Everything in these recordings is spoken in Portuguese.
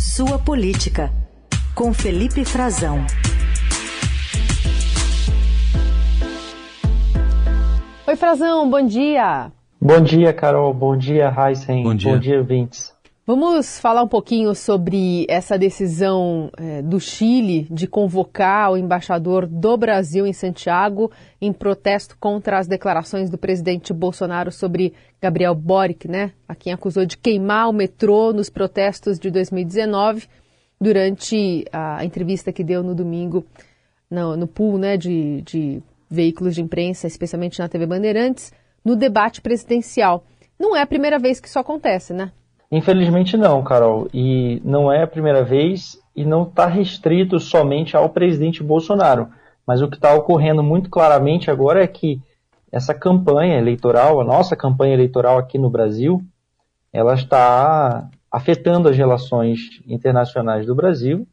Sua Política, com Felipe Frazão. Oi, Frazão, bom dia. Bom dia, Carol. Bom dia, Heisen. Bom dia. Bom dia, Vintes. Vamos falar um pouquinho sobre essa decisão é, do Chile de convocar o embaixador do Brasil em Santiago em protesto contra as declarações do presidente Bolsonaro sobre Gabriel Boric, né? A quem acusou de queimar o metrô nos protestos de 2019 durante a entrevista que deu no domingo no, no pool né, de, de veículos de imprensa, especialmente na TV Bandeirantes, no debate presidencial. Não é a primeira vez que isso acontece, né? Infelizmente não, Carol. E não é a primeira vez e não está restrito somente ao presidente Bolsonaro. Mas o que está ocorrendo muito claramente agora é que essa campanha eleitoral, a nossa campanha eleitoral aqui no Brasil, ela está afetando as relações internacionais do Brasil,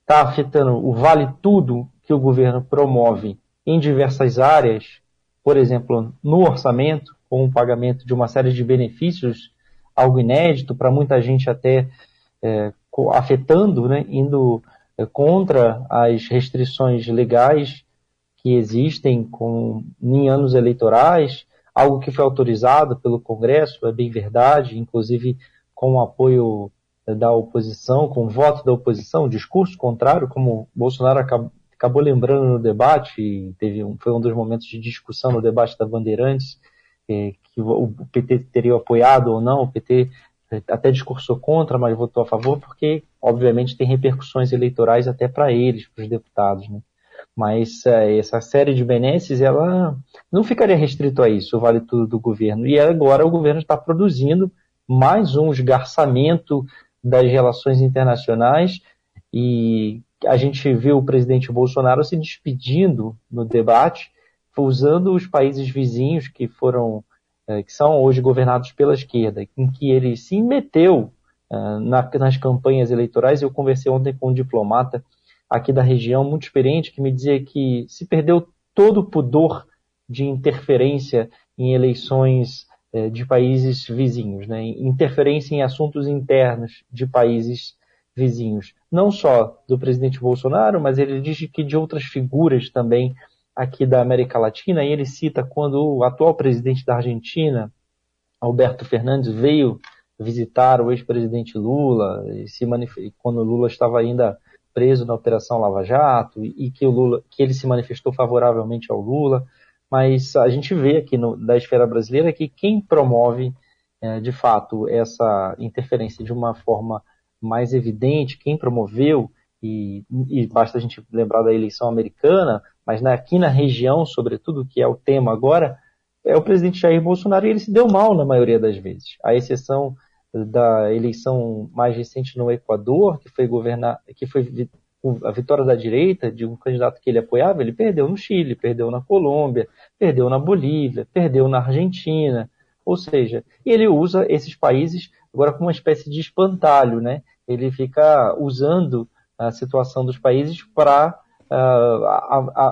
está afetando o vale tudo que o governo promove em diversas áreas, por exemplo, no orçamento, com o pagamento de uma série de benefícios algo inédito, para muita gente até é, afetando, né, indo é, contra as restrições legais que existem com, em anos eleitorais, algo que foi autorizado pelo Congresso, é bem verdade, inclusive com o apoio é, da oposição, com o voto da oposição, discurso contrário, como Bolsonaro acabou, acabou lembrando no debate, teve um, foi um dos momentos de discussão no debate da Bandeirantes, é, que o PT teria apoiado ou não, o PT até discursou contra, mas votou a favor, porque, obviamente, tem repercussões eleitorais até para eles, para os deputados. Né? Mas é, essa série de benesses, ela não ficaria restrito a isso, o Vale Tudo do governo. E agora o governo está produzindo mais um esgarçamento das relações internacionais e a gente viu o presidente Bolsonaro se despedindo no debate, usando os países vizinhos que foram é, que são hoje governados pela esquerda, em que ele se meteu na, nas campanhas eleitorais. Eu conversei ontem com um diplomata aqui da região, muito experiente, que me dizia que se perdeu todo o pudor de interferência em eleições é, de países vizinhos, né? interferência em assuntos internos de países vizinhos. Não só do presidente Bolsonaro, mas ele diz que de outras figuras também aqui da América Latina, e ele cita quando o atual presidente da Argentina, Alberto Fernandes, veio visitar o ex-presidente Lula, e se quando Lula estava ainda preso na Operação Lava Jato, e que, o Lula, que ele se manifestou favoravelmente ao Lula, mas a gente vê aqui no, da esfera brasileira que quem promove, é, de fato, essa interferência de uma forma mais evidente, quem promoveu, e, e basta a gente lembrar da eleição americana, mas aqui na região, sobretudo, que é o tema agora, é o presidente Jair Bolsonaro e ele se deu mal na maioria das vezes. A exceção da eleição mais recente no Equador, que foi governar, que foi a vitória da direita de um candidato que ele apoiava, ele perdeu no Chile, perdeu na Colômbia, perdeu na Bolívia, perdeu na Argentina, ou seja, ele usa esses países agora como uma espécie de espantalho, né? Ele fica usando a situação dos países para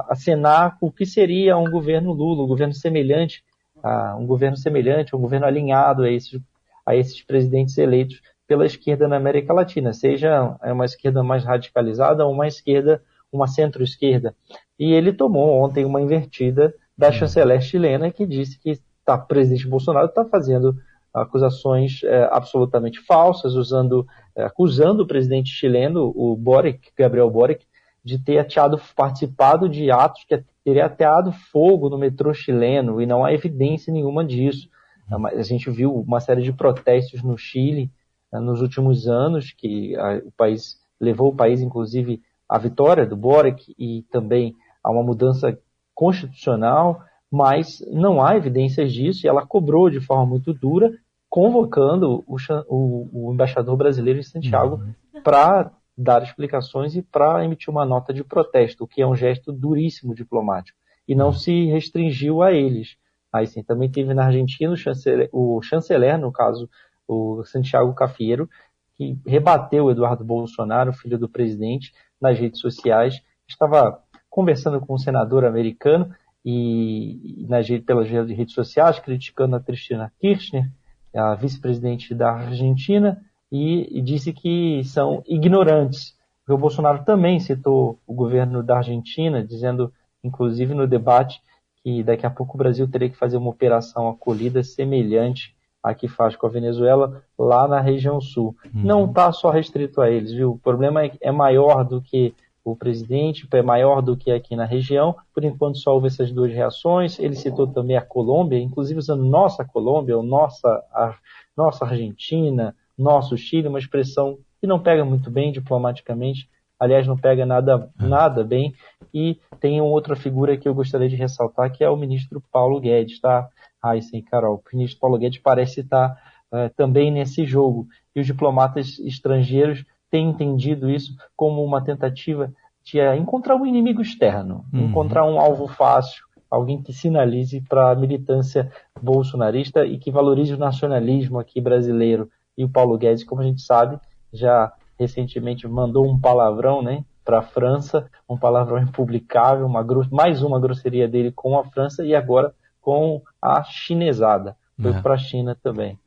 acenar o que seria um governo Lula, um governo semelhante, uh, um governo semelhante, um governo alinhado a esses, a esses presidentes eleitos pela esquerda na América Latina, seja uma esquerda mais radicalizada ou uma esquerda, uma centro-esquerda. E ele tomou ontem uma invertida da uhum. chanceler chilena que disse que tá, o presidente Bolsonaro está fazendo acusações é, absolutamente falsas, usando, é, acusando o presidente chileno, o Boric, Gabriel Boric, de ter ateado, participado de atos que teria ateado fogo no metrô chileno, e não há evidência nenhuma disso. A gente viu uma série de protestos no Chile né, nos últimos anos, que o país levou o país, inclusive, à vitória do Boric e também a uma mudança constitucional, mas não há evidências disso, e ela cobrou de forma muito dura, convocando o, o, o embaixador brasileiro em Santiago uhum. para dar explicações e para emitir uma nota de protesto, o que é um gesto duríssimo diplomático. E não se restringiu a eles. Aí sim, também teve na Argentina o chanceler, o chanceler, no caso, o Santiago Cafiero, que rebateu o Eduardo Bolsonaro, filho do presidente, nas redes sociais. Estava conversando com um senador americano e, nas, pelas redes sociais, criticando a Cristina Kirchner, a vice-presidente da Argentina, e, e disse que são ignorantes. O Bolsonaro também citou o governo da Argentina, dizendo, inclusive no debate, que daqui a pouco o Brasil teria que fazer uma operação acolhida semelhante à que faz com a Venezuela lá na região sul. Uhum. Não está só restrito a eles, viu? O problema é, é maior do que o presidente, é maior do que aqui na região. Por enquanto só houve essas duas reações. Ele citou também a Colômbia, inclusive usando nossa Colômbia, ou nossa, a, nossa Argentina, nosso Chile, uma expressão que não pega muito bem diplomaticamente, aliás, não pega nada, é. nada bem. E tem uma outra figura que eu gostaria de ressaltar, que é o ministro Paulo Guedes, tá? Raíssa e Carol. O ministro Paulo Guedes parece estar uh, também nesse jogo. E os diplomatas estrangeiros têm entendido isso como uma tentativa de uh, encontrar um inimigo externo, uhum. encontrar um alvo fácil, alguém que sinalize para a militância bolsonarista e que valorize o nacionalismo aqui brasileiro. E o Paulo Guedes, como a gente sabe, já recentemente mandou um palavrão, né, para a França, um palavrão impublicável, uma mais uma grosseria dele com a França e agora com a chinesada. Foi é. para a China também.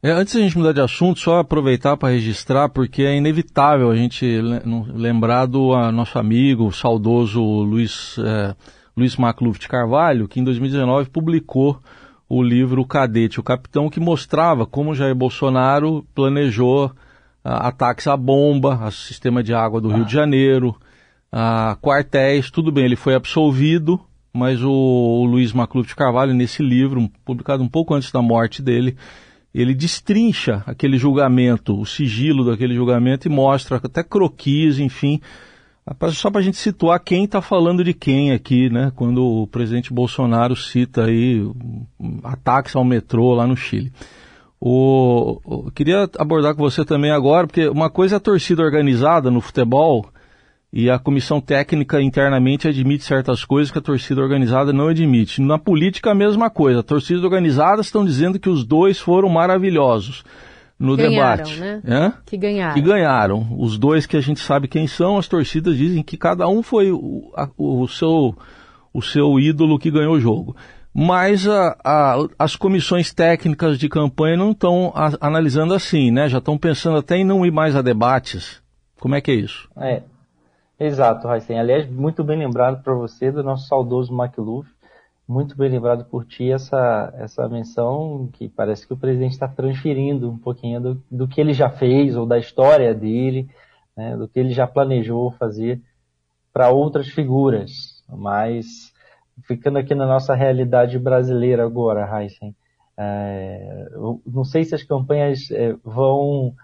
É, antes da gente mudar de assunto, só aproveitar para registrar, porque é inevitável a gente lembrar do a, nosso amigo, o saudoso Luiz, é, Luiz Macluf de Carvalho, que em 2019 publicou o livro Cadete, o Capitão, que mostrava como Jair Bolsonaro planejou ataques à bomba, ao sistema de água do ah. Rio de Janeiro, a quartéis, tudo bem, ele foi absolvido, mas o, o Luiz Macluf de Carvalho, nesse livro, publicado um pouco antes da morte dele, ele destrincha aquele julgamento, o sigilo daquele julgamento e mostra até croquis, enfim, só para a gente situar quem está falando de quem aqui, né? Quando o presidente Bolsonaro cita aí ataques ao metrô lá no Chile. O, o, queria abordar com você também agora, porque uma coisa é a torcida organizada no futebol e a comissão técnica internamente admite certas coisas que a torcida organizada não admite. Na política, a mesma coisa. As torcidas organizadas estão dizendo que os dois foram maravilhosos no ganharam, debate. Né? É? Que ganharam. Que ganharam. Os dois que a gente sabe quem são, as torcidas dizem que cada um foi o, a, o, seu, o seu ídolo que ganhou o jogo mas a, a, as comissões técnicas de campanha não estão analisando assim, né? Já estão pensando até em não ir mais a debates. Como é que é isso? É, exato, Raíssen. Aliás, muito bem lembrado para você do nosso saudoso McLuff. Muito bem lembrado por ti essa, essa menção que parece que o presidente está transferindo um pouquinho do, do que ele já fez ou da história dele, né, do que ele já planejou fazer para outras figuras. Mas ficando aqui na nossa realidade brasileira agora, Heisen, é, não sei se as campanhas é, vão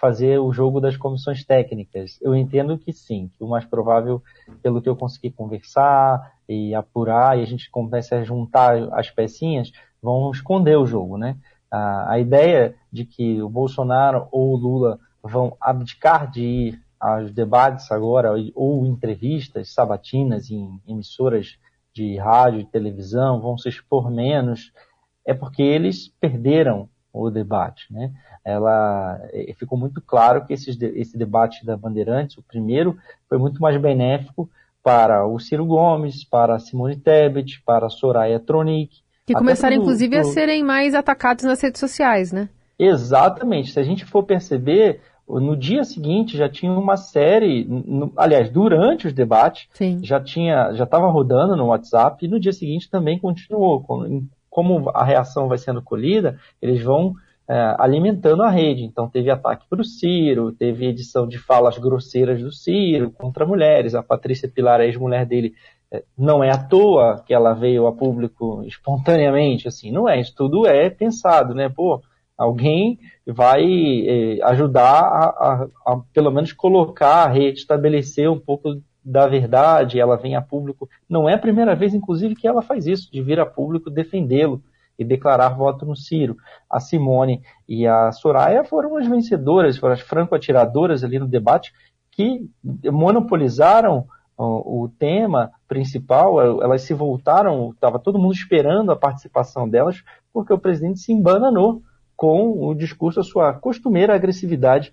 fazer o jogo das comissões técnicas. Eu entendo que sim, que o mais provável, pelo que eu consegui conversar e apurar, e a gente começa a juntar as pecinhas, vão esconder o jogo, né? A, a ideia de que o Bolsonaro ou o Lula vão abdicar de ir aos debates agora, ou entrevistas sabatinas em emissoras de rádio e televisão vão se expor menos, é porque eles perderam o debate. Né? Ela, é, ficou muito claro que esse, esse debate da Bandeirantes, o primeiro, foi muito mais benéfico para o Ciro Gomes, para a Simone Tebet, para a Soraya Tronic. Que começaram, inclusive, a serem mais atacados nas redes sociais, né? Exatamente. Se a gente for perceber, no dia seguinte já tinha uma série, no, aliás, durante os debates, Sim. já tinha, já estava rodando no WhatsApp e no dia seguinte também continuou. Como, como a reação vai sendo colhida, eles vão é, alimentando a rede. Então teve ataque para o Ciro, teve edição de falas grosseiras do Ciro contra mulheres. A Patrícia Pilar, ex-mulher dele, é, não é à toa que ela veio a público espontaneamente, assim, não é, isso tudo é pensado, né? Pô, Alguém vai eh, ajudar a, a, a, pelo menos, colocar a rede, estabelecer um pouco da verdade, ela vem a público. Não é a primeira vez, inclusive, que ela faz isso, de vir a público defendê-lo e declarar voto no Ciro. A Simone e a Soraya foram as vencedoras, foram as franco-atiradoras ali no debate, que monopolizaram o, tema principal, elas se voltaram, estava todo mundo esperando a participação delas, porque o presidente se embananou com o discurso, a sua costumeira agressividade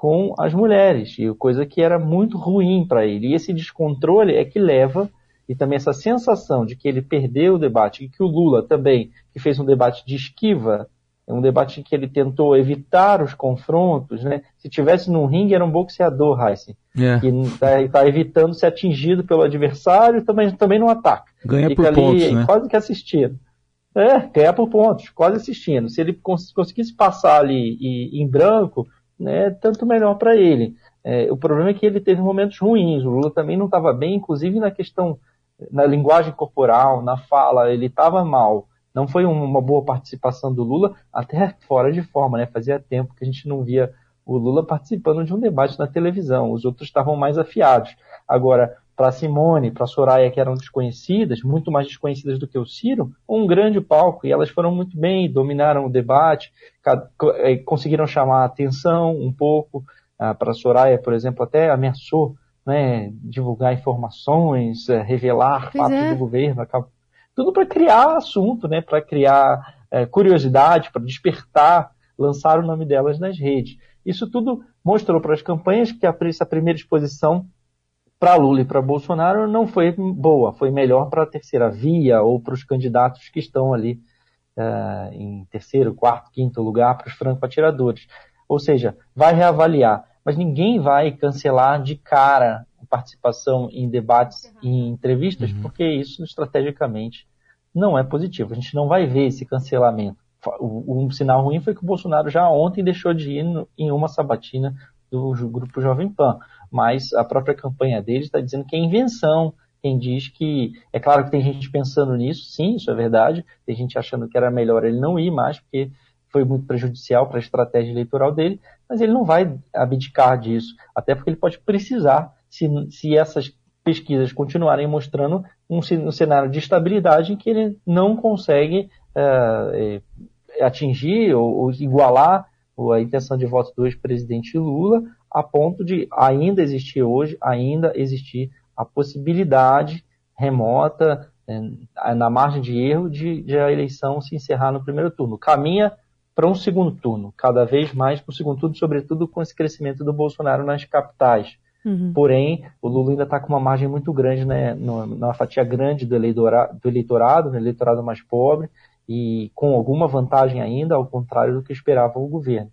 com as mulheres, e coisa que era muito ruim para ele. E esse descontrole é que leva, e também essa sensação de que ele perdeu o debate, e que o Lula também, que fez um debate de esquiva, É um debate em que ele tentou evitar os confrontos, né? Se tivesse num ringue era um boxeador, Heisen, é. que está tá evitando ser atingido pelo adversário, também também não ataca. Ganha Fica por ali, pontos, né? Quase que assistindo. É, ganha por pontos, quase assistindo. Se ele cons conseguisse passar ali e, em branco, né, tanto melhor para ele. É, o problema é que ele teve momentos ruins. O Lula também não estava bem, inclusive na questão na linguagem corporal, na fala, ele estava mal. Não foi uma boa participação do Lula, até fora de forma, né? Fazia tempo que a gente não via o Lula participando de um debate na televisão. Os outros estavam mais afiados. Agora, para Simone, para Soraya, que eram desconhecidas, muito mais desconhecidas do que o Ciro, um grande palco e elas foram muito bem, dominaram o debate, eh, conseguiram chamar a atenção um pouco. Ah, para Soraya, por exemplo, até ameaçou né, divulgar informações, eh, revelar pois fatos é. do governo, tudo para criar assunto, né, para criar é, curiosidade, para despertar, lançar o nome delas nas redes. Isso tudo mostrou para as campanhas que essa primeira exposição para Lula e para Bolsonaro não foi boa, foi melhor para a terceira via ou para os candidatos que estão ali uh, em terceiro, quarto, quinto lugar para os franco-atiradores. Ou seja, vai reavaliar mas ninguém vai cancelar de cara a participação em debates e em entrevistas, uhum. porque isso estrategicamente não é positivo. A gente não vai ver esse cancelamento. Um sinal ruim foi que o Bolsonaro já ontem deixou de ir em uma sabatina do grupo Jovem Pan, mas a própria campanha dele está dizendo que é invenção. Quem diz que é claro que tem gente pensando nisso, sim, isso é verdade. Tem gente achando que era melhor ele não ir mais, porque foi muito prejudicial para a estratégia eleitoral dele, mas ele não vai abdicar disso, até porque ele pode precisar, se, se essas pesquisas continuarem mostrando um, um cenário de estabilidade em que ele não consegue é, atingir ou, ou, igualar a intenção de voto do ex-presidente Lula, a ponto de ainda existir hoje, ainda existir a possibilidade remota, é, na margem de erro, de, de a eleição se encerrar no primeiro turno. Caminha para um segundo turno, cada vez mais para o segundo turno, sobretudo com esse crescimento do Bolsonaro nas capitais. Uhum. Porém, o Lula ainda está com uma margem muito grande, né, numa fatia grande do eleitorado, do eleitorado, no eleitorado mais pobre, e com alguma vantagem ainda, ao contrário do que esperava o governo.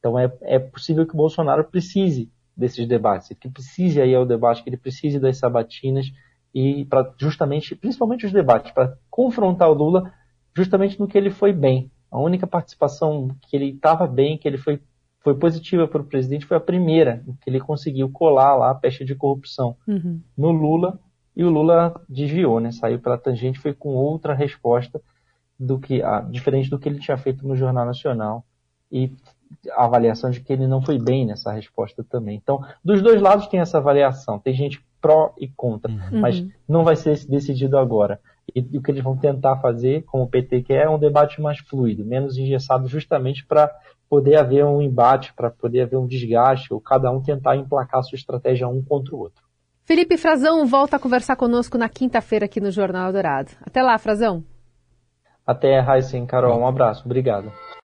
Então é, é possível que o Bolsonaro precise desses debates, que precise aí ao debate, que ele precise das sabatinas e para justamente, principalmente os debates, para confrontar o Lula justamente no que ele foi bem, a única participação que ele estava bem, que ele foi, foi positiva para o presidente, foi a primeira, que ele conseguiu colar lá a peste de corrupção uhum. no Lula, e o Lula desviou, né? Saiu pela tangente, foi com outra resposta do que a, diferente do que ele tinha feito no Jornal Nacional e avaliação de que ele não foi bem nessa resposta também. Então, dos dois lados tem essa avaliação. Tem gente pró e contra, uhum. mas não vai ser decidido agora. E, e o que eles vão tentar fazer, como o PT quer, é um debate mais fluido, menos engessado, justamente para poder haver um embate, para poder haver um desgaste, ou cada um tentar emplacar sua estratégia um contra o outro. Felipe Frazão volta a conversar conosco na quinta-feira aqui no Jornal Dourado. Até lá, Frazão. Até, Raíssen, Carol. Um abraço. Obrigado.